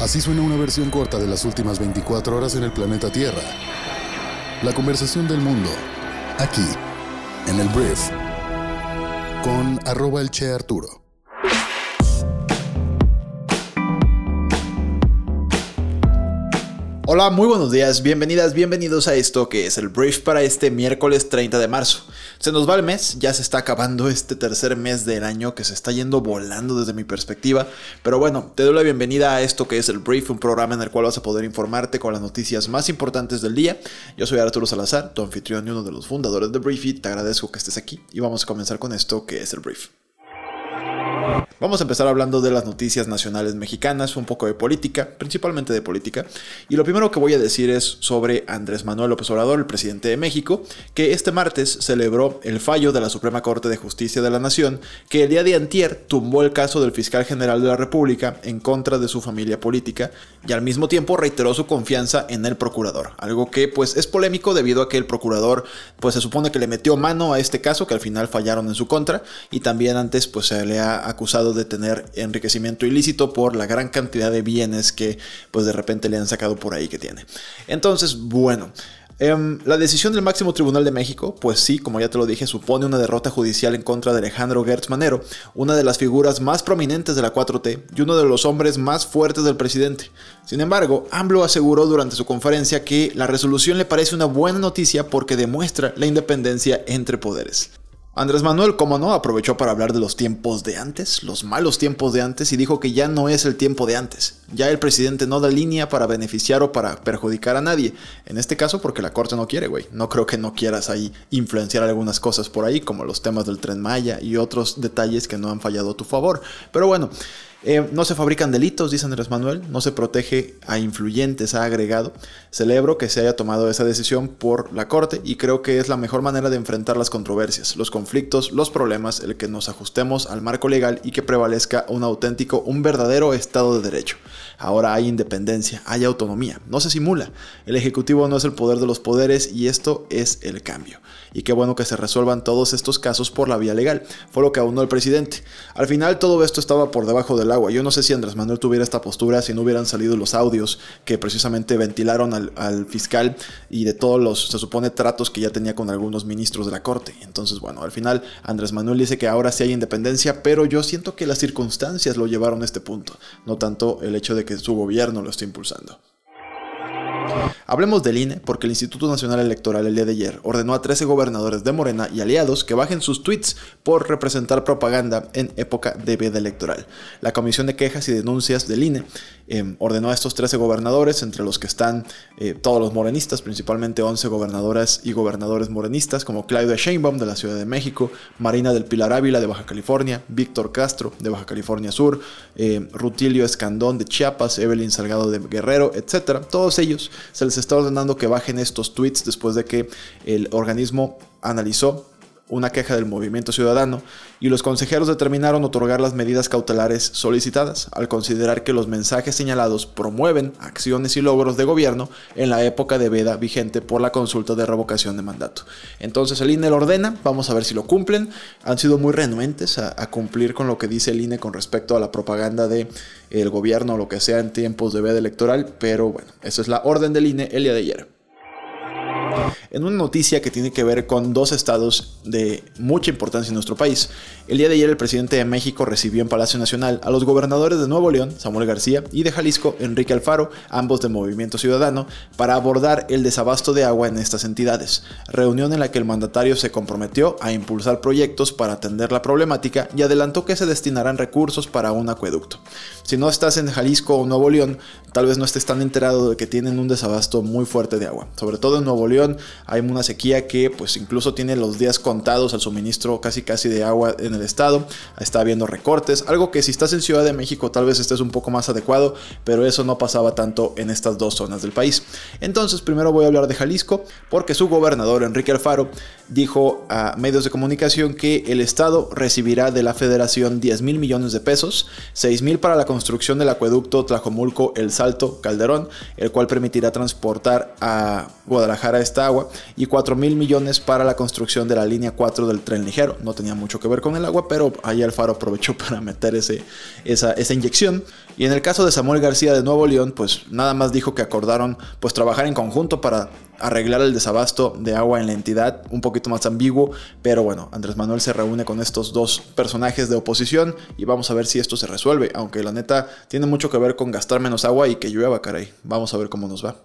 Así suena una versión corta de las últimas 24 horas en el planeta Tierra. La conversación del mundo, aquí, en el Brief, con arroba el Che Arturo. Hola, muy buenos días, bienvenidas, bienvenidos a esto que es el brief para este miércoles 30 de marzo. Se nos va el mes, ya se está acabando este tercer mes del año que se está yendo volando desde mi perspectiva, pero bueno, te doy la bienvenida a esto que es el brief, un programa en el cual vas a poder informarte con las noticias más importantes del día. Yo soy Arturo Salazar, tu anfitrión y uno de los fundadores de Brief y te agradezco que estés aquí y vamos a comenzar con esto que es el brief. Vamos a empezar hablando de las noticias nacionales mexicanas, un poco de política, principalmente de política. Y lo primero que voy a decir es sobre Andrés Manuel López Obrador, el presidente de México, que este martes celebró el fallo de la Suprema Corte de Justicia de la Nación, que el día de antier tumbó el caso del fiscal general de la República en contra de su familia política y al mismo tiempo reiteró su confianza en el procurador, algo que pues es polémico debido a que el procurador pues se supone que le metió mano a este caso que al final fallaron en su contra y también antes pues se le ha acusado de tener enriquecimiento ilícito por la gran cantidad de bienes que pues de repente le han sacado por ahí que tiene. Entonces, bueno, em, la decisión del máximo tribunal de México, pues sí, como ya te lo dije, supone una derrota judicial en contra de Alejandro Gertz Manero, una de las figuras más prominentes de la 4T y uno de los hombres más fuertes del presidente. Sin embargo, AMLO aseguró durante su conferencia que la resolución le parece una buena noticia porque demuestra la independencia entre poderes. Andrés Manuel, como no, aprovechó para hablar de los tiempos de antes, los malos tiempos de antes, y dijo que ya no es el tiempo de antes. Ya el presidente no da línea para beneficiar o para perjudicar a nadie. En este caso, porque la corte no quiere, güey. No creo que no quieras ahí influenciar algunas cosas por ahí, como los temas del tren Maya y otros detalles que no han fallado a tu favor. Pero bueno. Eh, no se fabrican delitos, dice Andrés Manuel, no se protege a influyentes, ha agregado. Celebro que se haya tomado esa decisión por la Corte y creo que es la mejor manera de enfrentar las controversias, los conflictos, los problemas, el que nos ajustemos al marco legal y que prevalezca un auténtico, un verdadero Estado de Derecho. Ahora hay independencia, hay autonomía, no se simula. El Ejecutivo no es el poder de los poderes y esto es el cambio. Y qué bueno que se resuelvan todos estos casos por la vía legal. Fue lo que aunó el presidente. Al final todo esto estaba por debajo del agua. Yo no sé si Andrés Manuel tuviera esta postura si no hubieran salido los audios que precisamente ventilaron al, fiscal y de todos los, se supone, tratos que ya tenía con algunos ministros de la corte. Entonces, bueno, al final Andrés Manuel dice que ahora sí hay independencia, pero yo siento que las circunstancias lo llevaron a este punto, no tanto el hecho de que su gobierno lo esté impulsando. Hablemos del INE porque el Instituto Nacional Electoral el día de ayer ordenó a 13 gobernadores de Morena y aliados que bajen sus tweets por representar propaganda en época de veda electoral. La Comisión de Quejas y Denuncias del INE em, ordenó a estos 13 gobernadores, entre los que están eh, todos los morenistas, principalmente 11 gobernadoras y gobernadores morenistas como Claudia Sheinbaum de la Ciudad de México, Marina del Pilar Ávila de Baja California, Víctor Castro de Baja California Sur, eh, Rutilio Escandón de Chiapas, Evelyn Salgado de Guerrero, etc. Todos ellos se les está ordenando que bajen estos tweets después de que el organismo analizó una queja del movimiento ciudadano y los consejeros determinaron otorgar las medidas cautelares solicitadas al considerar que los mensajes señalados promueven acciones y logros de gobierno en la época de veda vigente por la consulta de revocación de mandato. Entonces el INE lo ordena, vamos a ver si lo cumplen. Han sido muy renuentes a, cumplir con lo que dice el INE con respecto a la propaganda de gobierno o lo que sea en tiempos de veda electoral, pero bueno, esa es la orden del INE el día de ayer en una noticia que tiene que ver con dos estados de mucha importancia en nuestro país. El día de ayer el presidente de México recibió en Palacio Nacional a los gobernadores de Nuevo León, Samuel García, y de Jalisco, Enrique Alfaro, ambos de Movimiento Ciudadano, para abordar el desabasto de agua en estas entidades. Reunión en la que el mandatario se comprometió a impulsar proyectos para atender la problemática y adelantó que se destinarán recursos para un acueducto. Si no estás en Jalisco o Nuevo León, tal vez no estés tan enterado de que tienen un desabasto muy fuerte de agua. Sobre todo en Nuevo León hay una sequía que pues incluso tiene los días contados al suministro casi casi de agua en el estado. Está habiendo recortes, algo que si estás en Ciudad de México tal vez estés un poco más adecuado, pero eso no pasaba tanto en estas dos zonas del país. Entonces primero voy a hablar de Jalisco porque su gobernador Enrique Alfaro dijo a medios de comunicación que el estado recibirá de la federación 10 mil millones de pesos, 6 mil para la construcción del acueducto Tlajomulco El Salto Calderón, el cual permitirá transportar a Guadalajara esta agua, y 4 mil millones para la construcción de la línea 4 del tren ligero. No tenía mucho que ver con el agua, pero ahí Alfaro aprovechó para meter ese, esa, inyección. Y en el caso de Samuel García de Nuevo León, pues nada más dijo que acordaron pues trabajar en conjunto para arreglar el desabasto de agua en la entidad, un poquito más ambiguo, pero bueno, Andrés Manuel se reúne con estos dos personajes de oposición y vamos a ver si esto se resuelve, aunque la neta tiene mucho que ver con gastar menos agua que llueva, caray. Vamos a ver cómo nos va.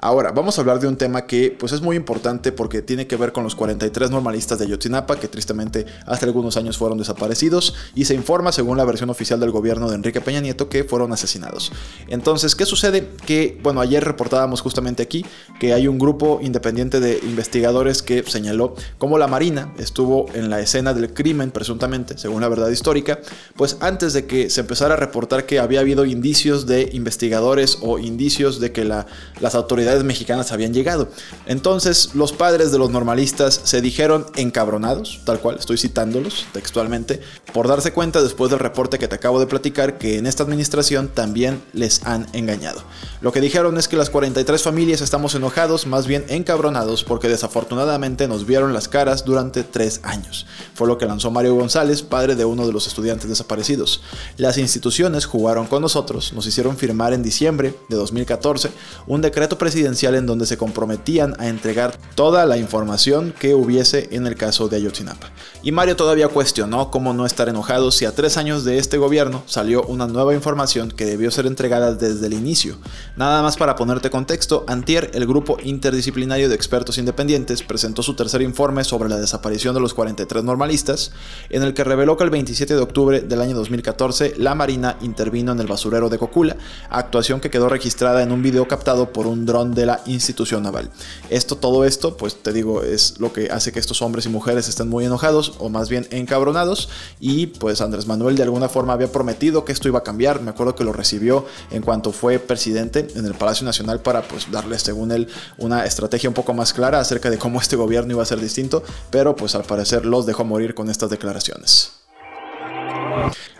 Ahora, vamos a hablar de un tema que pues es muy importante porque tiene que ver con los 43 normalistas de Ayotzinapa que tristemente hace algunos años fueron desaparecidos y se informa según la versión oficial del gobierno de Enrique Peña Nieto que fueron asesinados. Entonces, ¿qué sucede? Que, bueno, ayer reportábamos justamente aquí que hay un grupo independiente de investigadores que señaló cómo la Marina estuvo en la escena del crimen presuntamente, según la verdad histórica, pues antes de que se empezara a reportar que había habido indicios de investigadores o indicios de que la, las autoridades mexicanas habían llegado. Entonces los padres de los normalistas se dijeron encabronados, tal cual, estoy citándolos textualmente, por darse cuenta después del reporte que te acabo de platicar que en esta administración también les han engañado. Lo que dijeron es que las 43 familias estamos enojados, más bien encabronados, porque desafortunadamente nos vieron las caras durante tres años. Fue lo que lanzó Mario González, padre de uno de los estudiantes desaparecidos. Las instituciones jugaron con nosotros, nos hicieron firmar en diciembre de 2014 un decreto presidencial en donde se comprometían a entregar toda la información que hubiese en el caso de Ayotzinapa. Y Mario todavía cuestionó cómo no estar enojado si a tres años de este gobierno salió una nueva información que debió ser entregada desde el inicio. Nada más para ponerte contexto, Antier, el grupo interdisciplinario de expertos independientes, presentó su tercer informe sobre la desaparición de los 43 normalistas, en el que reveló que el 27 de octubre del año 2014 la Marina intervino en el basurero de Cocula, actuación que quedó registrada en un video captado por un dron de la institución naval. Esto, todo esto, pues te digo, es lo que hace que estos hombres y mujeres estén muy enojados, o más bien encabronados, y pues Andrés Manuel de alguna forma había prometido que esto iba a cambiar, me acuerdo que lo recibió en cuanto fue presidente en el Palacio Nacional para pues darle, según él, una estrategia un poco más clara acerca de cómo este gobierno iba a ser distinto, pero pues al parecer los dejó morir con estas declaraciones.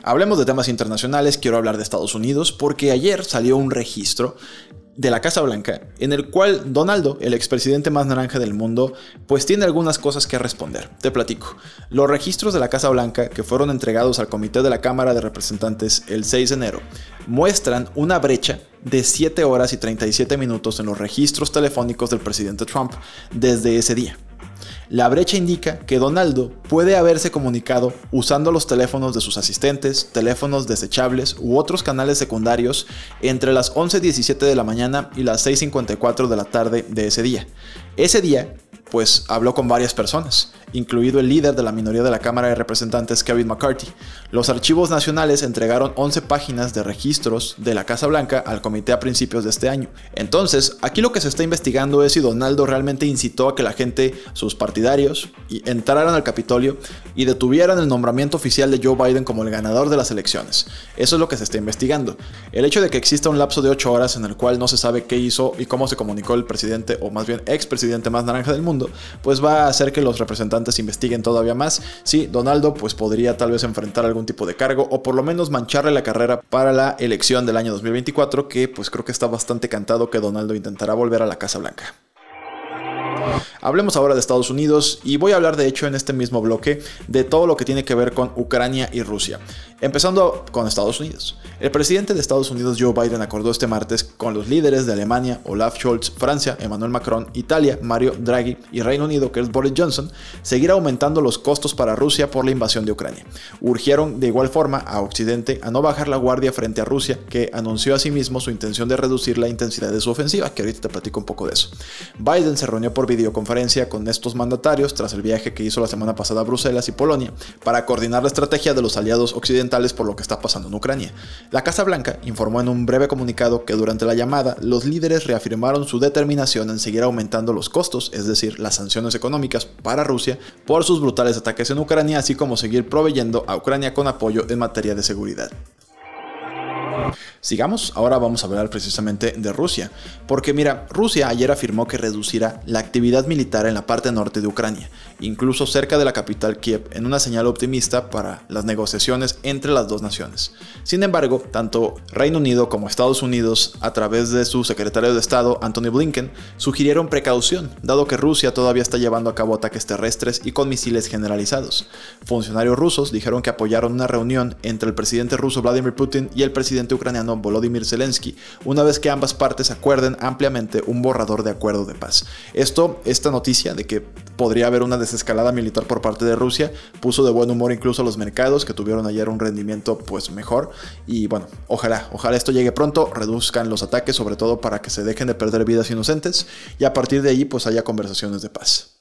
Hablemos de temas internacionales, quiero hablar de Estados Unidos porque ayer salió un registro de la Casa Blanca, en el cual Donaldo, el expresidente más naranja del mundo, pues tiene algunas cosas que responder. Te platico. Los registros de la Casa Blanca, que fueron entregados al Comité de la Cámara de Representantes el 6 de enero, muestran una brecha de 7 horas y 37 minutos en los registros telefónicos del presidente Trump desde ese día. La brecha indica que Donaldo puede haberse comunicado usando los teléfonos de sus asistentes, teléfonos desechables u otros canales secundarios entre las 11.17 de la mañana y las 6.54 de la tarde de ese día. Ese día, pues habló con varias personas, incluido el líder de la minoría de la Cámara de Representantes, Kevin McCarthy. Los archivos nacionales entregaron 11 páginas de registros de la Casa Blanca al comité a principios de este año. Entonces, aquí lo que se está investigando es si Donaldo realmente incitó a que la gente, sus partidarios, entraran al Capitolio y detuvieran el nombramiento oficial de Joe Biden como el ganador de las elecciones. Eso es lo que se está investigando. El hecho de que exista un lapso de 8 horas en el cual no se sabe qué hizo y cómo se comunicó el presidente, o más bien expresidente más naranja del mundo, pues va a hacer que los representantes investiguen todavía más si Donaldo pues podría tal vez enfrentar algún tipo de cargo o por lo menos mancharle la carrera para la elección del año 2024 que pues creo que está bastante cantado que Donaldo intentará volver a la Casa Blanca. Hablemos ahora de Estados Unidos y voy a hablar de hecho en este mismo bloque de todo lo que tiene que ver con Ucrania y Rusia. Empezando con Estados Unidos. El presidente de Estados Unidos Joe Biden acordó este martes con los líderes de Alemania, Olaf Scholz, Francia, Emmanuel Macron, Italia, Mario Draghi y Reino Unido, que es Boris Johnson, seguir aumentando los costos para Rusia por la invasión de Ucrania. Urgieron de igual forma a Occidente a no bajar la guardia frente a Rusia, que anunció asimismo su intención de reducir la intensidad de su ofensiva, que ahorita te platico un poco de eso. Biden se reunió por videoconferencia con estos mandatarios tras el viaje que hizo la semana pasada a Bruselas y Polonia para coordinar la estrategia de los aliados occidentales por lo que está pasando en Ucrania. La Casa Blanca informó en un breve comunicado que durante la llamada los líderes reafirmaron su determinación en seguir aumentando los costos, es decir, las sanciones económicas para Rusia por sus brutales ataques en Ucrania, así como seguir proveyendo a Ucrania con apoyo en materia de seguridad. Sigamos, ahora vamos a hablar precisamente de Rusia, porque mira, Rusia ayer afirmó que reducirá la actividad militar en la parte norte de Ucrania, incluso cerca de la capital Kiev, en una señal optimista para las negociaciones entre las dos naciones. Sin embargo, tanto Reino Unido como Estados Unidos, a través de su secretario de Estado, Anthony Blinken, sugirieron precaución, dado que Rusia todavía está llevando a cabo ataques terrestres y con misiles generalizados. Funcionarios rusos dijeron que apoyaron una reunión entre el presidente ruso Vladimir Putin y el presidente ucraniano Volodymyr Zelensky, una vez que ambas partes acuerden ampliamente un borrador de acuerdo de paz. Esto, esta noticia de que podría haber una desescalada militar por parte de Rusia, puso de buen humor incluso a los mercados que tuvieron ayer un rendimiento pues mejor y bueno, ojalá, ojalá esto llegue pronto, reduzcan los ataques sobre todo para que se dejen de perder vidas inocentes y a partir de ahí pues haya conversaciones de paz.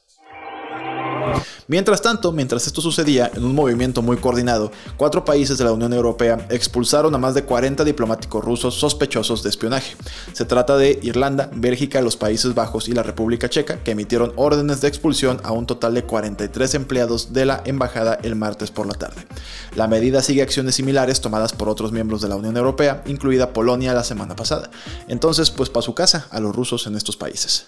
Mientras tanto, mientras esto sucedía, en un movimiento muy coordinado, cuatro países de la Unión Europea expulsaron a más de 40 diplomáticos rusos sospechosos de espionaje. Se trata de Irlanda, Bélgica, los Países Bajos y la República Checa, que emitieron órdenes de expulsión a un total de 43 empleados de la embajada el martes por la tarde. La medida sigue acciones similares tomadas por otros miembros de la Unión Europea, incluida Polonia la semana pasada. Entonces, pues para su casa a los rusos en estos países.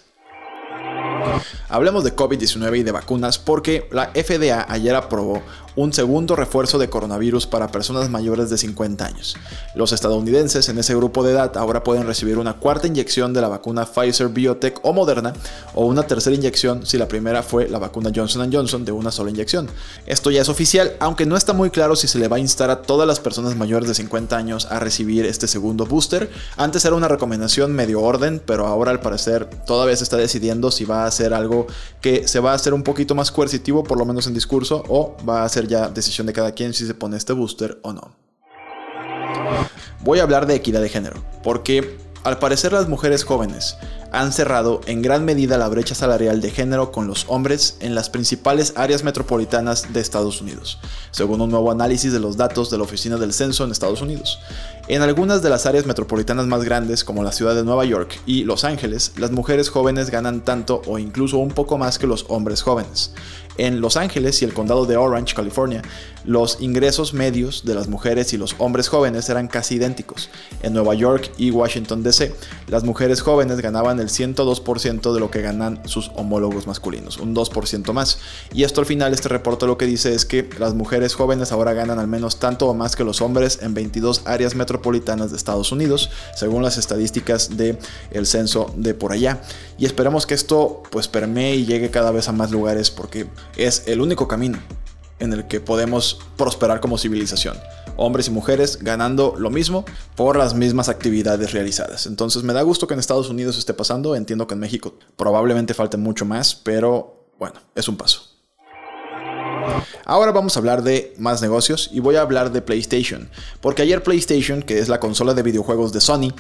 Hablemos de COVID-19 y de vacunas porque la FDA ayer aprobó un segundo refuerzo de coronavirus para personas mayores de 50 años. Los estadounidenses en ese grupo de edad ahora pueden recibir una cuarta inyección de la vacuna Pfizer Biotech o Moderna o una tercera inyección si la primera fue la vacuna Johnson Johnson de una sola inyección. Esto ya es oficial, aunque no está muy claro si se le va a instar a todas las personas mayores de 50 años a recibir este segundo booster. Antes era una recomendación medio orden, pero ahora al parecer todavía se está decidiendo si va a ser algo que se va a hacer un poquito más coercitivo, por lo menos en discurso, o va a ser ya decisión de cada quien si se pone este booster o no. Voy a hablar de equidad de género, porque al parecer las mujeres jóvenes han cerrado en gran medida la brecha salarial de género con los hombres en las principales áreas metropolitanas de Estados Unidos, según un nuevo análisis de los datos de la Oficina del Censo en Estados Unidos. En algunas de las áreas metropolitanas más grandes, como la ciudad de Nueva York y Los Ángeles, las mujeres jóvenes ganan tanto o incluso un poco más que los hombres jóvenes. En Los Ángeles y el condado de Orange, California, los ingresos medios de las mujeres y los hombres jóvenes eran casi idénticos. En Nueva York y Washington DC, las mujeres jóvenes el 102% de lo que ganan sus homólogos masculinos, un 2% más. Y esto al final, este reporte lo que dice es que las mujeres jóvenes ahora ganan al menos tanto o más que los hombres en 22 áreas metropolitanas de Estados Unidos, según las estadísticas del el censo de por allá. Y esperamos que esto pues permee y llegue cada vez a más lugares porque es el único camino en el que podemos prosperar como civilización. Hombres y mujeres ganando lo mismo por las mismas actividades realizadas. Entonces me da gusto que en Estados Unidos esté pasando. Entiendo que en México probablemente falte mucho más, pero bueno, es un paso. Ahora vamos a hablar de más negocios y voy a hablar de PlayStation, porque ayer PlayStation, que es la consola de videojuegos de Sony,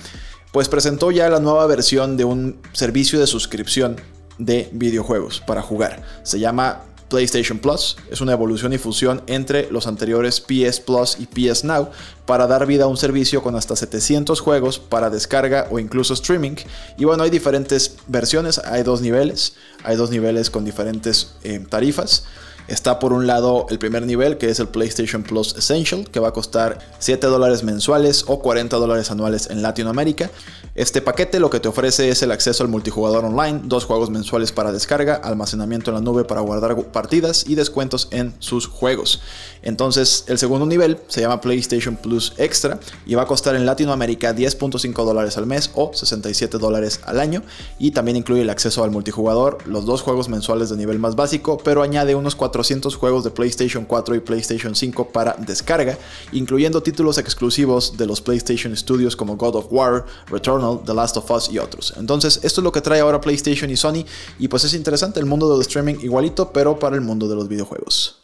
pues presentó ya la nueva versión de un servicio de suscripción de videojuegos para jugar. Se llama PlayStation Plus. Es una evolución y fusión entre los anteriores PS Plus y PS Now para dar vida a un servicio con hasta 700 juegos para descarga o incluso streaming. Y bueno, hay diferentes versiones, hay dos niveles, hay dos niveles con diferentes eh, tarifas. Está por un lado el primer nivel, que es el PlayStation Plus Essential, que va a costar 7 dólares mensuales o 40 dólares anuales en Latinoamérica. Este paquete lo que te ofrece es el acceso al multijugador online, dos juegos mensuales para descarga, almacenamiento en la nube para guardar partidas y descuentos en sus juegos. Entonces, el segundo nivel se llama PlayStation Plus Extra y va a costar en Latinoamérica 10.5 dólares al mes o 67 dólares al año. Y también incluye el acceso al multijugador, los dos juegos mensuales de nivel más básico, pero añade unos 4 400 juegos de PlayStation 4 y PlayStation 5 para descarga, incluyendo títulos exclusivos de los PlayStation Studios como God of War, Returnal, The Last of Us y otros. Entonces, esto es lo que trae ahora PlayStation y Sony, y pues es interesante el mundo del streaming igualito, pero para el mundo de los videojuegos.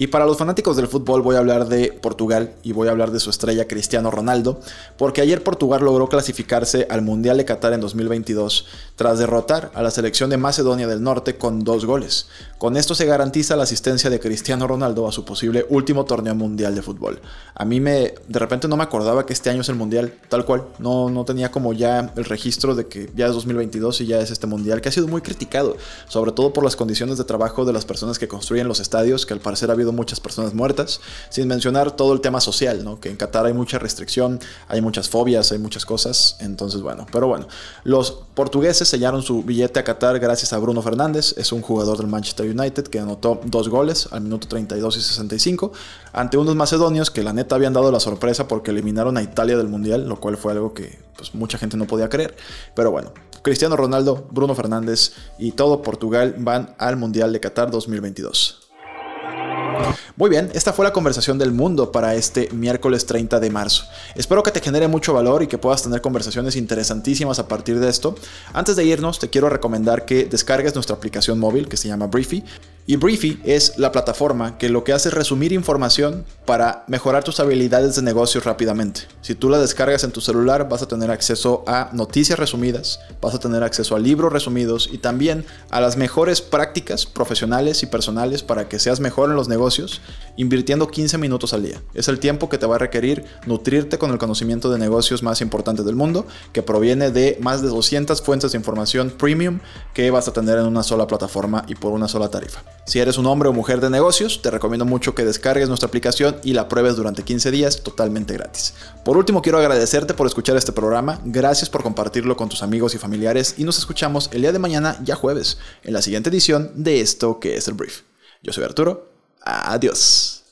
Y para los fanáticos del fútbol voy a hablar de Portugal y voy a hablar de su estrella Cristiano Ronaldo, porque ayer Portugal logró clasificarse al Mundial de Qatar en 2022 tras derrotar a la selección de Macedonia del Norte con dos goles. Con esto se garantiza la asistencia de Cristiano Ronaldo a su posible último torneo mundial de fútbol. A mí me de repente no me acordaba que este año es el Mundial, tal cual, no, no tenía como ya el registro de que ya es 2022 y ya es este Mundial, que ha sido muy criticado, sobre todo por las condiciones de trabajo de las personas que construyen los estadios, que al parecer ha habido muchas personas muertas, sin mencionar todo el tema social, ¿no? Que en Qatar hay mucha restricción, hay muchas fobias, hay muchas cosas, entonces bueno, pero bueno, los portugueses sellaron su billete a Qatar gracias a Bruno Fernández, es un jugador del Manchester United que anotó dos goles al minuto 32 y 65 ante unos macedonios que la neta habían dado la sorpresa porque eliminaron a Italia del Mundial, lo cual fue algo que pues, mucha gente no podía creer, pero bueno, Cristiano Ronaldo, Bruno Fernández y todo Portugal van al Mundial de Qatar 2022. Muy bien, esta fue la conversación del mundo para este miércoles 30 de marzo. Espero que te genere mucho valor y que puedas tener conversaciones interesantísimas a partir de esto. Antes de irnos, te quiero recomendar que descargues nuestra aplicación móvil que se llama Briefy. Y Briefy es la plataforma que lo que hace es resumir información para mejorar tus habilidades de negocio rápidamente. Si tú la descargas en tu celular, vas a tener acceso a noticias resumidas, vas a tener acceso a libros resumidos y también a las mejores prácticas profesionales y personales para que seas mejor en los negocios invirtiendo 15 minutos al día. Es el tiempo que te va a requerir nutrirte con el conocimiento de negocios más importante del mundo, que proviene de más de 200 fuentes de información premium que vas a tener en una sola plataforma y por una sola tarifa. Si eres un hombre o mujer de negocios, te recomiendo mucho que descargues nuestra aplicación y la pruebes durante 15 días totalmente gratis. Por último, quiero agradecerte por escuchar este programa, gracias por compartirlo con tus amigos y familiares y nos escuchamos el día de mañana, ya jueves, en la siguiente edición de esto que es el brief. Yo soy Arturo Adiós.